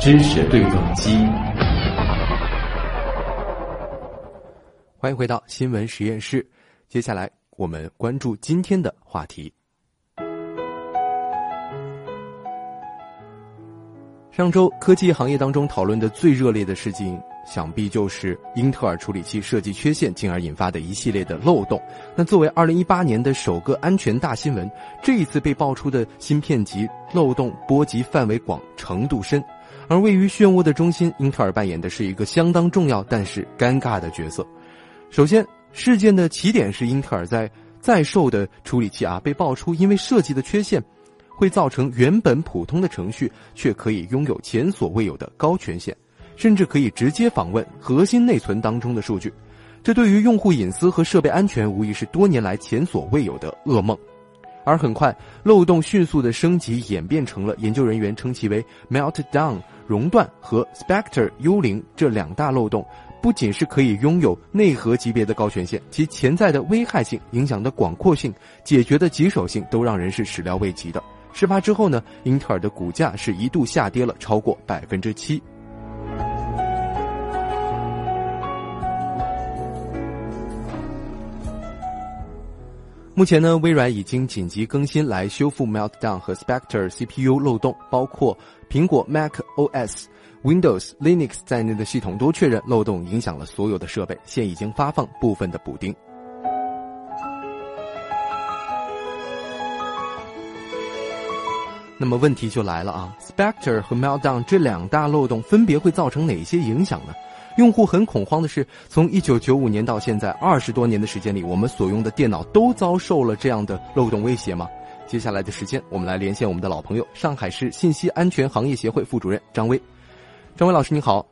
知识对撞机，欢迎回到新闻实验室。接下来我们关注今天的话题。上周科技行业当中讨论的最热烈的事情，想必就是英特尔处理器设计缺陷，进而引发的一系列的漏洞。那作为二零一八年的首个安全大新闻，这一次被爆出的芯片级漏洞波及范围广、程度深。而位于漩涡的中心，英特尔扮演的是一个相当重要但是尴尬的角色。首先，事件的起点是英特尔在在售的处理器啊被爆出因为设计的缺陷。会造成原本普通的程序却可以拥有前所未有的高权限，甚至可以直接访问核心内存当中的数据。这对于用户隐私和设备安全无疑是多年来前所未有的噩梦。而很快，漏洞迅速的升级演变成了研究人员称其为 “meltdown” 熔断和 “spectre” 幽灵这两大漏洞。不仅是可以拥有内核级别的高权限，其潜在的危害性、影响的广阔性、解决的棘手性都让人是始料未及的。事发之后呢，英特尔的股价是一度下跌了超过百分之七。目前呢，微软已经紧急更新来修复 Meltdown 和 Spectre CPU 漏洞，包括苹果 Mac OS、Windows、Linux 在内的系统都确认漏洞影响了所有的设备，现已经发放部分的补丁。那么问题就来了啊，Spectre 和 Meltdown 这两大漏洞分别会造成哪些影响呢？用户很恐慌的是，从一九九五年到现在二十多年的时间里，我们所用的电脑都遭受了这样的漏洞威胁吗？接下来的时间，我们来连线我们的老朋友，上海市信息安全行业协会副主任张威。张威老师，你好。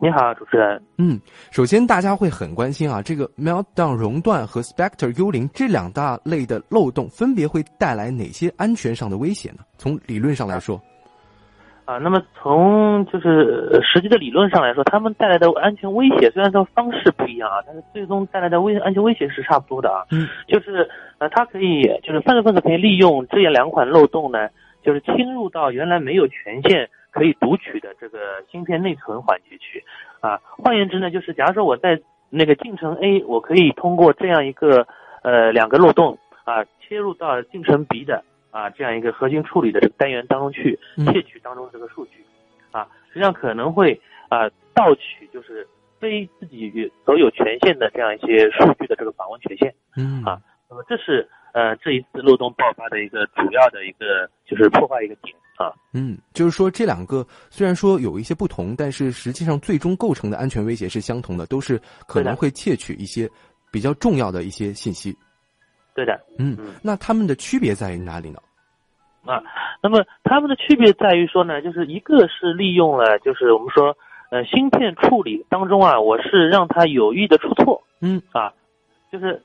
你好，主持人。嗯，首先大家会很关心啊，这个 Meltdown 熔断和 Spectre 幽灵这两大类的漏洞分别会带来哪些安全上的威胁呢？从理论上来说，啊，那么从就是实际的理论上来说，他们带来的安全威胁虽然说方式不一样啊，但是最终带来的危安全威胁是差不多的啊。嗯，就是呃，它可以就是犯罪分子可以利用这样两款漏洞呢，就是侵入到原来没有权限。可以读取的这个芯片内存环节去，啊，换言之呢，就是假如说我在那个进程 A，我可以通过这样一个呃两个漏洞啊，切入到进程 B 的啊这样一个核心处理的这个单元当中去窃取当中这个数据，啊，实际上可能会啊盗取就是非自己所有权限的这样一些数据的这个访问权限，嗯啊，那么这是呃这一次漏洞爆发的一个主要的一个就是破坏一个点。啊，嗯，就是说这两个虽然说有一些不同，但是实际上最终构成的安全威胁是相同的，都是可能会窃取一些比较重要的一些信息。对的，嗯，那他们的区别在于哪里呢？啊，那么他们的区别在于说呢，就是一个是利用了，就是我们说呃芯片处理当中啊，我是让它有意的出错，嗯啊，就是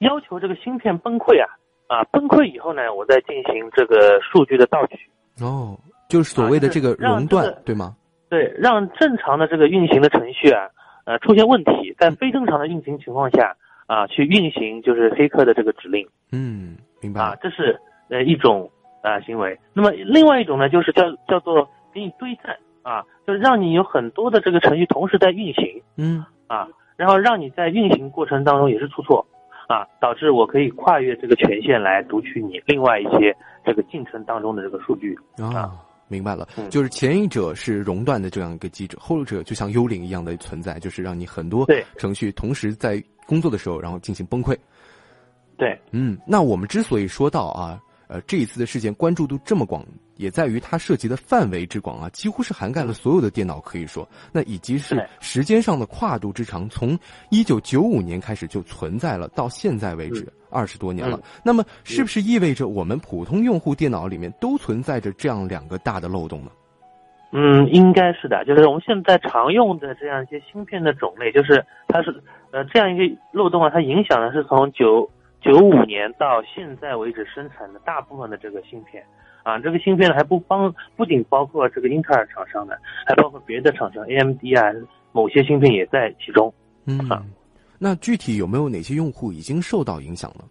要求这个芯片崩溃啊。啊，崩溃以后呢，我再进行这个数据的盗取。哦，就是所谓的这个熔断，对吗？对，让正常的这个运行的程序啊，呃，出现问题，在非正常的运行情况下啊，去运行就是黑客的这个指令。嗯，明白。啊，这是呃一种啊行为。那么另外一种呢，就是叫叫做给你堆栈啊，就是让你有很多的这个程序同时在运行。嗯。啊，然后让你在运行过程当中也是出错。啊，导致我可以跨越这个权限来读取你另外一些这个进程当中的这个数据啊，明白了，就是前一者是熔断的这样一个机制，后者就像幽灵一样的存在，就是让你很多程序同时在工作的时候，然后进行崩溃。对，嗯，那我们之所以说到啊。呃，这一次的事件关注度这么广，也在于它涉及的范围之广啊，几乎是涵盖了所有的电脑，可以说，那以及是时间上的跨度之长，从一九九五年开始就存在了，到现在为止二十多年了。那么，是不是意味着我们普通用户电脑里面都存在着这样两个大的漏洞呢？嗯，应该是的，就是我们现在常用的这样一些芯片的种类，就是它是呃这样一个漏洞啊，它影响的是从九。九五年到现在为止生产的大部分的这个芯片，啊，这个芯片呢还不帮，不仅包括这个英特尔厂商的，还包括别的厂商，AMD 啊，某些芯片也在其中。嗯，那具体有没有哪些用户已经受到影响了？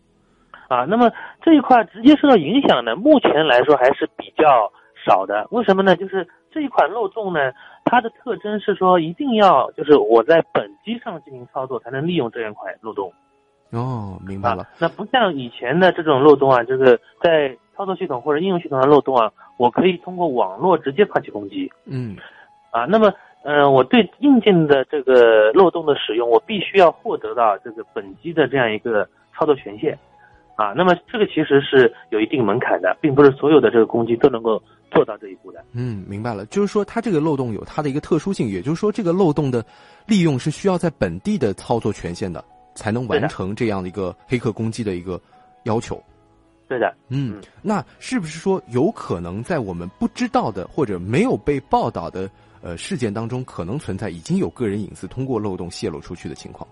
啊，那么这一块直接受到影响呢，目前来说还是比较少的。为什么呢？就是这一款漏洞呢，它的特征是说一定要就是我在本机上进行操作才能利用这样一块漏洞。哦，明白了。啊，那不像以前的这种漏洞啊，就是在操作系统或者应用系统的漏洞啊，我可以通过网络直接发起攻击。嗯，啊，那么，嗯、我对硬件的这个漏洞的使用，我必须要获得到这个本机的这样一个操作权限。啊，那么这个其实是有一定门槛的，并不是所有的这个攻击都能够做到这一步的。嗯，明白了，就是说它这个漏洞有它的一个特殊性，也就是说这个漏洞的利用是需要在本地的操作权限的，才能完成这样的一个黑客攻击的一个要求。对的，嗯嗯，那是不是说有可能在我们不知道的或者没有被报道的呃事件当中，可能存在已经有个人隐私通过漏洞泄露出去的情况？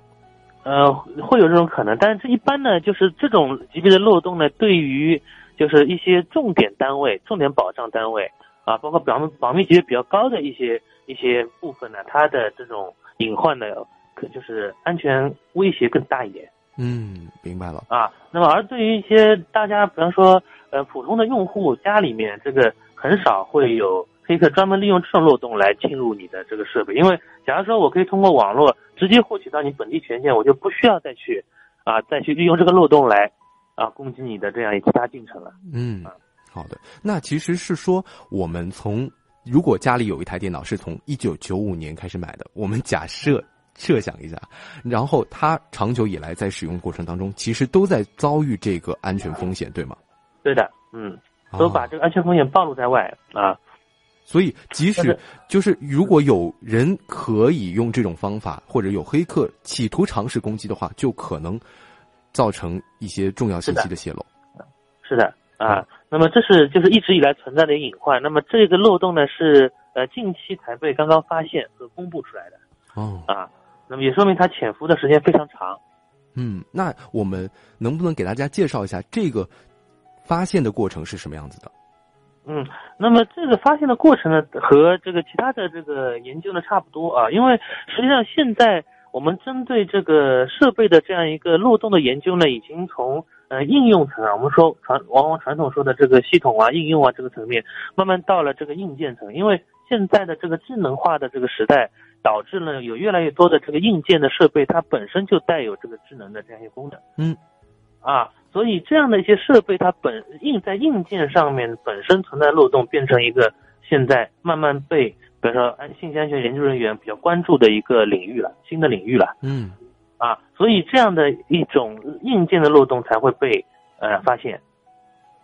呃，会有这种可能，但是这一般呢，就是这种级别的漏洞呢，对于就是一些重点单位、重点保障单位啊，包括保密保密级别比较高的一些一些部分呢，它的这种隐患呢，可就是安全威胁更大一点嗯，明白了。啊。那么，而对于一些大家，比方说呃普通的用户家里面，这个很少会有黑客专门利用这种漏洞来侵入你的这个设备，因为假如说我可以通过网络直接获取到你本地权限，我就不需要再去啊再去利用这个漏洞来啊攻击你的这样一其他进程了。嗯，好的。那其实是说，我们从如果家里有一台电脑是从一九九五年开始买的，我们假设设想一下，然后它长久以来在使用过程当中，其实都在遭遇这个安全风险，对吗？对的，嗯，都把啊这个安全风险暴露在外啊。所以，即使就是如果有人可以用这种方法，或者有黑客企图尝试攻击的话，就可能造成一些重要信息的泄露。是的啊，那么这是就是一直以来存在的隐患。那么这个漏洞呢是呃近期才被刚刚发现和公布出来的哦，啊，那么也说明它潜伏的时间非常长。嗯，那我们能不能给大家介绍一下这个发现的过程是什么样子的？嗯，那么这个发现的过程呢，和这个其他的这个研究呢差不多啊，因为实际上现在我们针对这个设备的这样一个漏洞的研究呢，已经从呃应用层啊，我们说传往往传统说的这个系统啊、应用啊这个层面，慢慢到了这个硬件层，因为现在的这个智能化的这个时代，导致呢有越来越多的这个硬件的设备，它本身就带有这个智能的这样一些功能。嗯，啊，所以这样的一些设备，它本硬在硬件上面本身存在漏洞，变成一个现在慢慢被比如说安信息安全研究人员比较关注的一个领域了，新的领域了嗯啊，所以这样的一种硬件的漏洞才会被呃发现。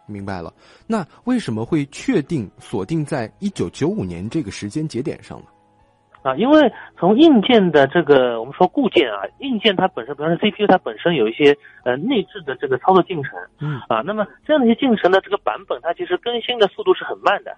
明白了。那为什么会确定锁定在一九九五年这个时间节点上呢？啊，因为从硬件的这个我们说固件啊，硬件它本身，比方说 CPU 它本身有一些呃内置的这个操作进程嗯。啊，那么这样的一些进程的这个版本，它其实更新的速度是很慢的。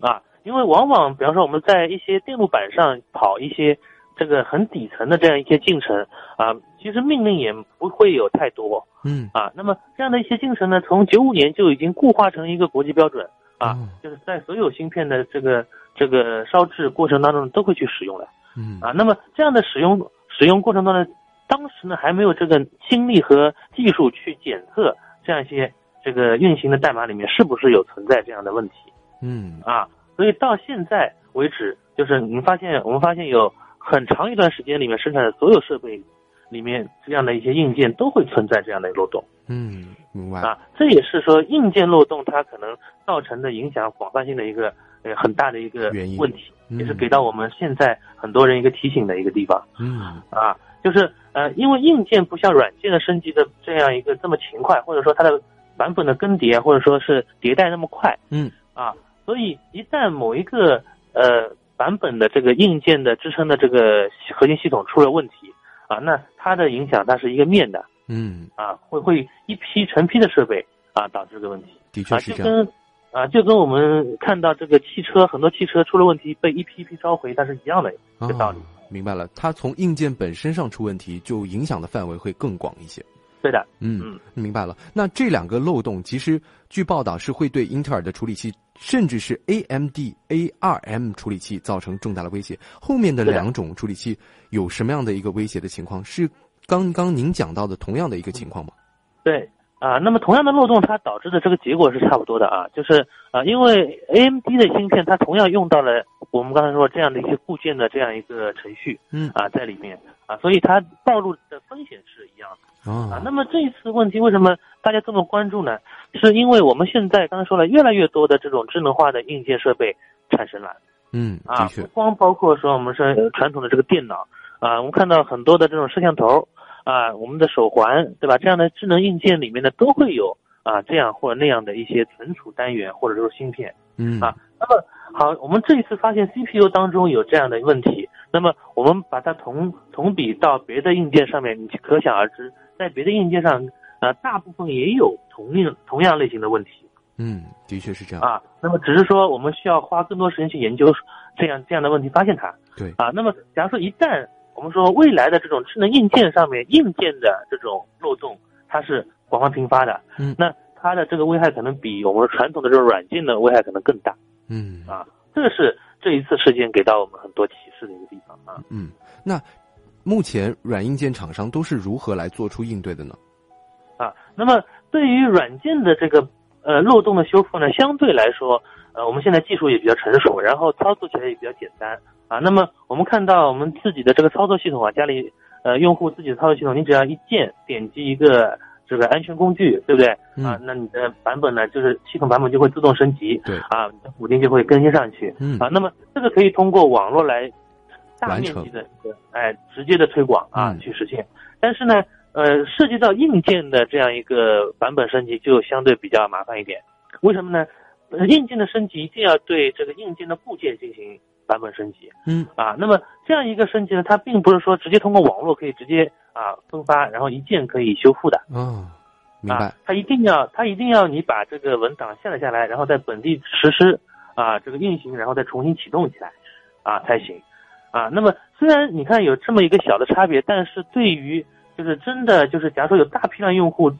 啊，因为往往比方说我们在一些电路板上跑一些这个很底层的这样一些进程啊，其实命令也不会有太多嗯。啊，那么这样的一些进程呢，从九五年就已经固化成一个国际标准啊哦，就是在所有芯片的这个这个烧制过程当中都会去使用的嗯啊。那么这样的使用使用过程当中，当时呢还没有这个精力和技术去检测这样一些这个运行的代码里面是不是有存在这样的问题嗯啊。所以到现在为止，就是你们发现我们发现有很长一段时间里面生产的所有设备里面这样的一些硬件都会存在这样的漏洞。嗯，明白。啊，这也是说硬件漏洞它可能造成的影响广泛性的一个呃很大的一个原因问题，嗯也是给到我们现在很多人一个提醒的一个地方嗯啊，就是呃，因为硬件不像软件的升级的这样一个这么勤快，或者说它的版本的更迭或者说是迭代那么快嗯啊，所以一旦某一个呃版本的这个硬件的支撑的这个核心系统出了问题啊，那它的影响它是一个面的。嗯，啊，会会一批成批的设备啊导致这个问题啊，的确是这样。就跟啊就跟我们看到这个汽车很多汽车出了问题被一批一批召回，但是一样的一个道理。哦明白了，它从硬件本身上出问题，就影响的范围会更广一些。对的，嗯嗯，明白了。那这两个漏洞其实据报道是会对英特尔的处理器，甚至是 AMD ARM 处理器造成重大的威胁。后面的两种处理器有什么样的一个威胁的情况？是刚刚您讲到的同样的一个情况吗？对啊，那么同样的漏洞，它导致的这个结果是差不多的啊，就是啊，因为 AMD 的芯片它同样用到了我们刚才说这样的一些固件的这样一个程序，嗯啊在里面啊，所以它暴露的风险是一样的啊。啊那么这一次问题为什么大家这么关注呢？是因为我们现在刚才说了，越来越多的这种智能化的硬件设备产生了。嗯，啊不，光包括说我们说传统的这个电脑啊，我们看到很多的这种摄像头啊，我们的手环，对吧？这样的智能硬件里面呢，都会有啊这样或者那样的一些存储单元或者说芯片嗯啊。那么好，我们这一次发现 CPU 当中有这样的问题，那么我们把它同同比到别的硬件上面，你可想而知，在别的硬件上呃，大部分也有同样同样类型的问题。嗯，的确是这样。啊，那么只是说我们需要花更多时间去研究这样这样的问题，发现它。对啊，那么假如说一旦我们说未来的这种智能硬件上面硬件的这种漏洞，它是广泛频发的，嗯那它的这个危害可能比我们传统的这种软件的危害可能更大嗯啊。这个是这一次事件给到我们很多启示的一个地方啊。嗯，那目前软硬件厂商都是如何来做出应对的呢？啊，那么对于软件的这个呃漏洞的修复呢，相对来说，呃，我们现在技术也比较成熟，然后操作起来也比较简单啊。那么我们看到我们自己的这个操作系统啊，家里呃用户自己的操作系统，你只要一键点击一个这个安全工具，对不对？啊嗯，那你的版本呢，就是系统版本就会自动升级，对啊，你的补丁就会更新上去。嗯啊，那么这个可以通过网络来大面积的这个哎直接的推广啊、嗯去实现。但是呢，呃，涉及到硬件的这样一个版本升级就相对比较麻烦一点。为什么呢？呃硬件的升级一定要对这个硬件的部件进行版本升级嗯啊。那么这样一个升级呢，它并不是说直接通过网络可以直接啊分发，然后一键可以修复的。啊，明白啊。，它一定要，它一定要你把这个文档下载下来，然后在本地实施啊这个运行，然后再重新启动起来啊才行啊。那么虽然你看有这么一个小的差别，但是对于就是真的就是假如说有大批量用户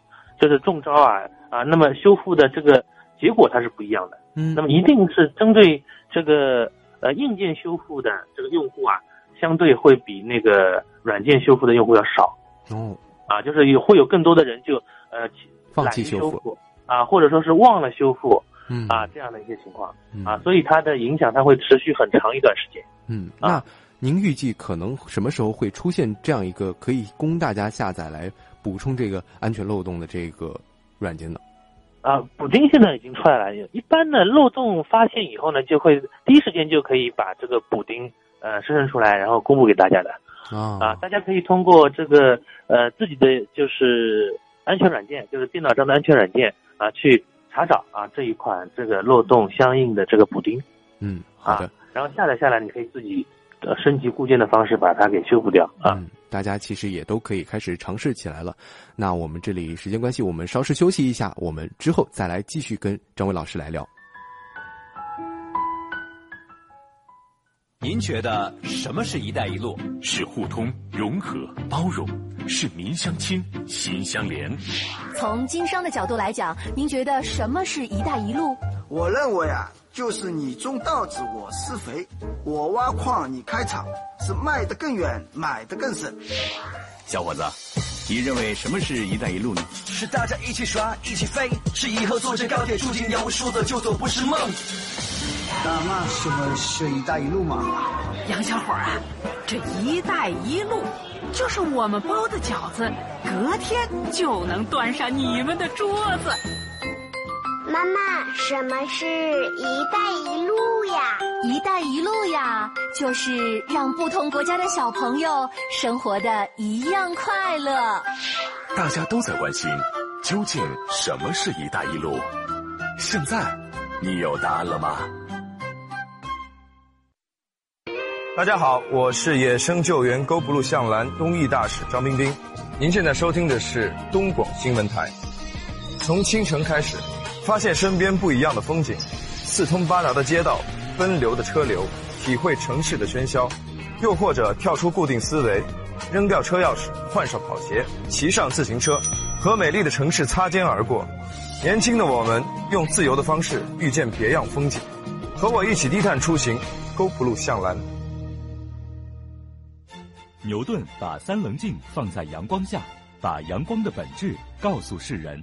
就是中招啊啊，那么修复的这个结果它是不一样的。嗯那么一定是针对这个呃硬件修复的这个用户啊，相对会比那个软件修复的用户要少。哦，啊，就是有会有更多的人就呃放弃修复复啊，或者说是忘了修复嗯啊这样的一些情况嗯啊，所以它的影响它会持续很长一段时间。嗯，啊那您预计可能什么时候会出现这样一个可以供大家下载来补充这个安全漏洞的这个软件呢？啊，补丁现在已经出来了，一般的漏洞发现以后呢，就会第一时间就可以把这个补丁呃生成出来，然后公布给大家的。啊。啊，大家可以通过这个呃自己的就是安全软件，就是电脑上的安全软件啊去查找啊这一款这个漏洞相应的这个补丁。嗯，好的。啊，然后下载下来，你可以自己呃升级固件的方式把它给修复掉啊。嗯，大家其实也都可以开始尝试起来了。那我们这里时间关系，我们稍事休息一下，我们之后再来继续跟张伟老师来聊。您觉得什么是一带一路？是互通、融合、包容，是民相亲、心相连。从经商的角度来讲，您觉得什么是一带一路？我认为啊，就是你种稻子，我施肥；我挖矿，你开厂，是卖得更远，买得更省。小伙子，你认为什么是一带一路呢？是大家一起耍，一起飞，是以后坐着高铁出行要说走就走，不是梦。那嘛什么是一带一路嘛？杨小伙啊，这一带一路就是我们包的饺子，隔天就能端上你们的桌子。妈妈，什么是一带一路呀？一带一路呀，就是让不同国家的小朋友生活的一样快乐。大家都在关心，究竟什么是一带一路？现在，你有答案了吗？大家好，我是野生救援 Go Blue 向蓝公益大使张冰冰。您现在收听的是东广新闻台。从清晨开始，发现身边不一样的风景，四通八达的街道，奔流的车流，体会城市的喧嚣；又或者跳出固定思维，扔掉车钥匙，换上跑鞋，骑上自行车，和美丽的城市擦肩而过。年轻的我们，用自由的方式遇见别样风景。和我一起低碳出行，Go Blue 向蓝。牛顿把三棱镜放在阳光下，把阳光的本质告诉世人。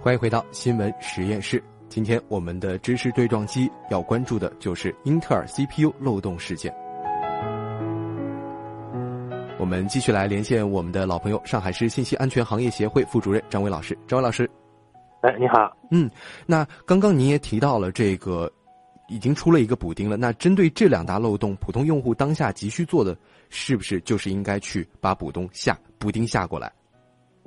欢迎回到新闻实验室。今天我们的知识对撞机要关注的就是英特尔 CPU 漏洞事件。我们继续来连线我们的老朋友，上海市信息安全行业协会副主任张伟老师。张伟老师，哎，你好。嗯，那刚刚您也提到了这个已经出了一个补丁了。那针对这两大漏洞，普通用户当下急需做的，是不是就是应该去把补丁下补丁下过来？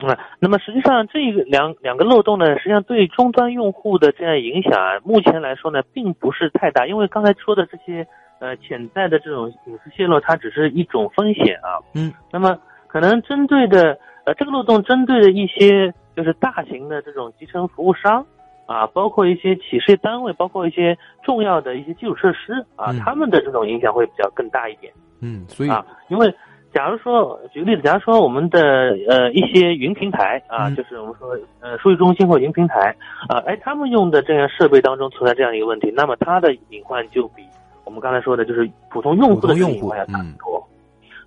啊，那么实际上这个两两个漏洞呢，实际上对终端用户的这样影响啊，目前来说呢，并不是太大，因为刚才说的这些呃潜在的这种隐私泄露，它只是一种风险啊。嗯。那么可能针对的呃这个漏洞针对的一些就是大型的这种集成服务商啊，包括一些企事业单位，包括一些重要的一些基础设施啊，他们的这种影响会比较更大一点。嗯，所以啊，因为。假如说举个例子，假如说我们的呃一些云平台啊，就是我们说呃数据中心或云平台啊，哎，他们用的这样设备当中存在这样一个问题，那么它的隐患就比我们刚才说的，就是普通用户的隐患要大很多，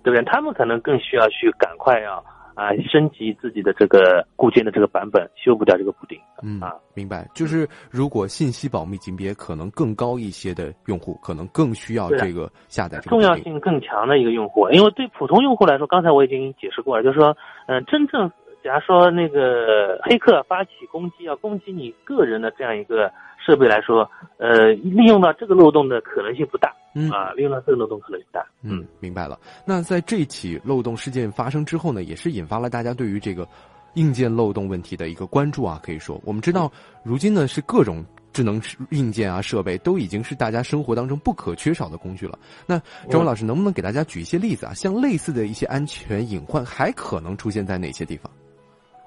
对不对？他们可能更需要去赶快要。啊，升级自己的这个固件的这个版本，修补掉这个补丁。嗯啊，明白。就是如果信息保密级别可能更高一些的用户，可能更需要这个下载。重要性更强的一个用户，因为对普通用户来说，刚才我已经解释过了，就是说，嗯，真正假如说那个黑客发起攻击，要攻击你个人的这样一个。设备来说，呃，利用到这个漏洞的可能性不大，嗯啊，利用到这个漏洞可能性大，嗯，明白了。那在这起漏洞事件发生之后呢，也是引发了大家对于这个硬件漏洞问题的一个关注啊。可以说，我们知道，如今呢是各种智能硬件啊设备都已经是大家生活当中不可缺少的工具了。那周文老师能不能给大家举一些例子啊？像类似的一些安全隐患还可能出现在哪些地方？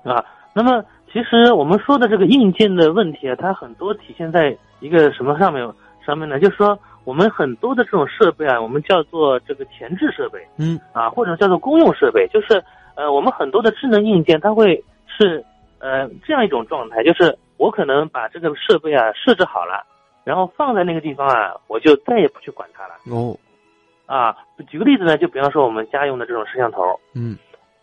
啊，那么。其实我们说的这个硬件的问题啊，它很多体现在一个什么上面？上面呢，就是说我们很多的这种设备啊，我们叫做这个前置设备，嗯，啊，或者叫做公用设备，就是呃，我们很多的智能硬件，它会是呃这样一种状态，就是我可能把这个设备啊设置好了，然后放在那个地方啊，我就再也不去管它了。哦，啊，举个例子呢，就比方说我们家用的这种摄像头，嗯，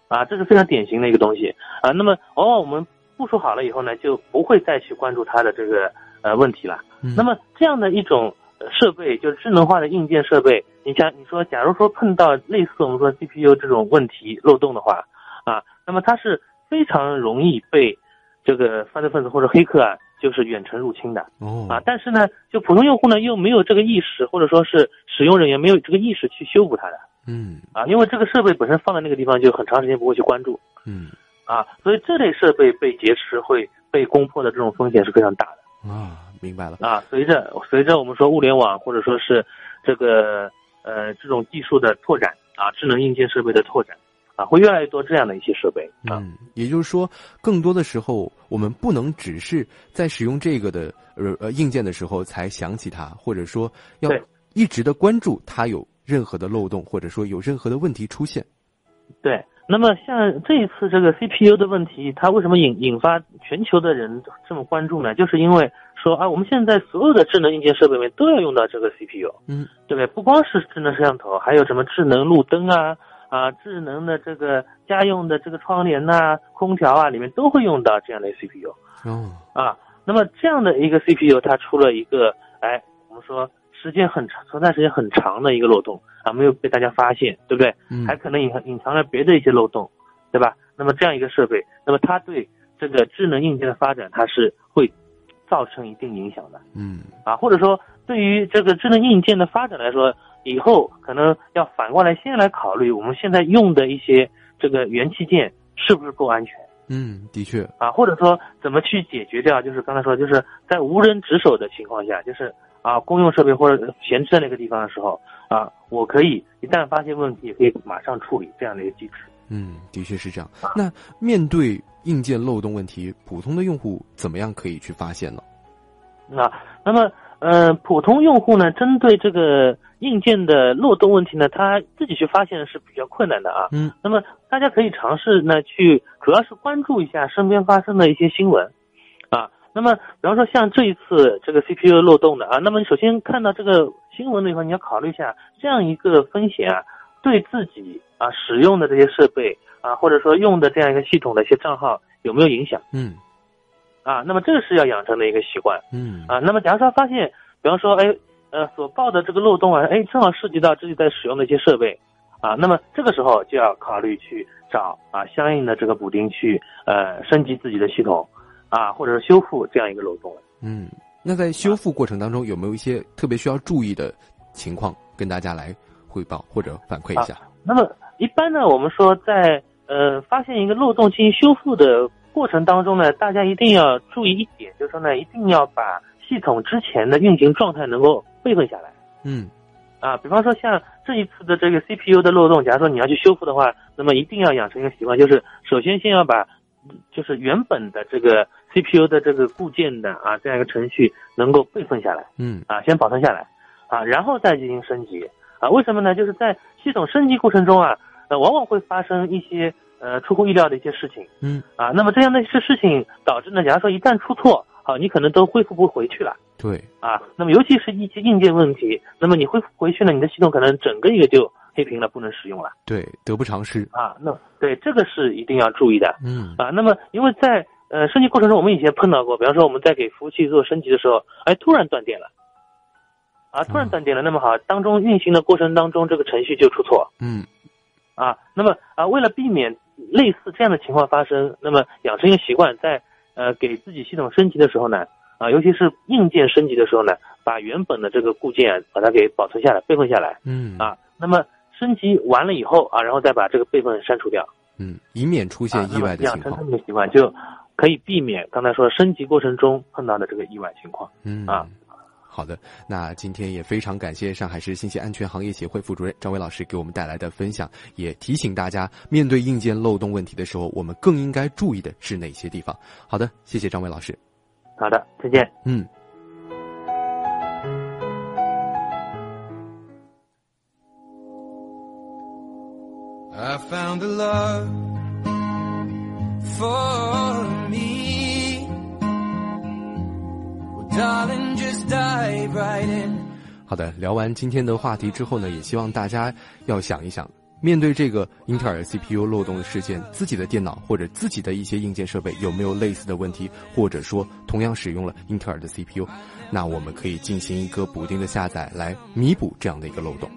啊，这是非常典型的一个东西啊。那么往往我们部署好了以后呢，就不会再去关注它的这个呃问题了。那么这样的一种设备，就是智能化的硬件设备，你像你说，假如说碰到类似我们说 CPU 这种问题漏洞的话，啊，那么它是非常容易被这个犯罪分子或者黑客啊，就是远程入侵的。哦。啊，但是呢，就普通用户呢又没有这个意识，或者说是使用人员没有这个意识去修补它的。嗯。啊，因为这个设备本身放在那个地方就很长时间不会去关注。嗯。啊，所以这类设备被劫持会被攻破的这种风险是非常大的啊，明白了啊。随着随着我们说物联网或者说是这个呃这种技术的拓展啊，智能硬件设备的拓展啊，会越来越多这样的一些设备啊。嗯，也就是说，更多的时候我们不能只是在使用这个的呃呃硬件的时候才想起它，或者说要一直的关注它有任何的漏洞，或者说有任何的问题出现。对。那么像这一次这个 CPU 的问题，它为什么引引发全球的人这么关注呢？就是因为说啊，我们现在所有的智能硬件设备里面都要用到这个 CPU，嗯，对不对？不光是智能摄像头，还有什么智能路灯啊啊，智能的这个家用的这个窗帘呐、空调啊，里面都会用到这样的 CPU。哦，啊，那么这样的一个 CPU，它出了一个哎，我们说。时间很长，存在时间很长的一个漏洞啊，没有被大家发现，对不对？嗯。还可能隐藏隐藏了别的一些漏洞，对吧？那么这样一个设备，那么它对这个智能硬件的发展，它是会造成一定影响的。嗯。啊，或者说对于这个智能硬件的发展来说，以后可能要反过来先来考虑我们现在用的一些这个元器件是不是够安全。嗯，的确。啊，或者说怎么去解决掉，就是刚才说，就是在无人值守的情况下，就是。啊，公用设备或者闲置在那个地方的时候，啊，我可以一旦发现问题，也可以马上处理这样的一个机制。嗯，的确是这样。那面对硬件漏洞问题，普通的用户怎么样可以去发现呢？啊那么呃，普通用户呢，针对这个硬件的漏洞问题呢，他自己去发现是比较困难的啊。嗯。那么大家可以尝试呢，去主要是关注一下身边发生的一些新闻，啊。那么比方说像这一次这个 CPU 漏洞的啊，那么你首先看到这个新闻的时候，你要考虑一下这样一个风险啊，对自己啊使用的这些设备啊，或者说用的这样一个系统的一些账号有没有影响？嗯。啊，那么这个是要养成的一个习惯。嗯。啊，那么假如说发现，比方说，哎，呃，所报的这个漏洞啊，哎，正好涉及到自己在使用的一些设备，啊，那么这个时候就要考虑去找啊相应的这个补丁去呃升级自己的系统，啊，或者是修复这样一个漏洞了。嗯，那在修复过程当中有没有一些特别需要注意的情况跟大家来汇报或者反馈一下？啊、那么一般呢，我们说在呃发现一个漏洞进行修复的。过程当中呢，大家一定要注意一点，就是说呢，一定要把系统之前的运行状态能够备份下来。嗯，啊，比方说像这一次的这个 CPU 的漏洞，假如说你要去修复的话，那么一定要养成一个习惯，就是首先先要把就是原本的这个 CPU 的这个固件的啊这样一个程序能够备份下来。嗯，啊，先保存下来，啊，然后再进行升级。啊，为什么呢？就是在系统升级过程中啊，呃，往往会发生一些。呃，出乎意料的一些事情，嗯啊，那么这样的一些事情导致呢，假如说一旦出错，好，你可能都恢复不回去了。对，啊，那么尤其是一些硬件问题，那么你恢复回去呢，你的系统可能整个一个就黑屏了，不能使用了。对，得不偿失啊。那对这个是一定要注意的。嗯啊，那么因为在呃升级过程中，我们以前碰到过，比方说我们在给服务器做升级的时候，哎，突然断电了，啊，突然断电了，那么好，当中运行的过程当中，这个程序就出错。嗯。啊，那么啊，为了避免类似这样的情况发生，那么养成一个习惯，在呃给自己系统升级的时候呢，啊，尤其是硬件升级的时候呢，把原本的这个固件把它给保存下来、备份下来。嗯。啊，那么升级完了以后啊，然后再把这个备份删除掉。嗯，以免出现意外的情况。养成这个习惯，就可以避免刚才说升级过程中碰到的这个意外情况。嗯。啊。好的，那今天也非常感谢上海市信息安全行业协会副主任张伟老师给我们带来的分享，也提醒大家，面对硬件漏洞问题的时候，我们更应该注意的是哪些地方。好的，谢谢张伟老师。好的，再见。嗯。Found a love for me. Well, darling, just dive right in. 好的，聊完今天的话题之后呢，也希望大家要想一想，面对这个英特尔 CPU 漏洞的事件，自己的电脑或者自己的一些硬件设备有没有类似的问题，或者说同样使用了英特尔的 CPU，那我们可以进行一个补丁的下载来弥补这样的一个漏洞。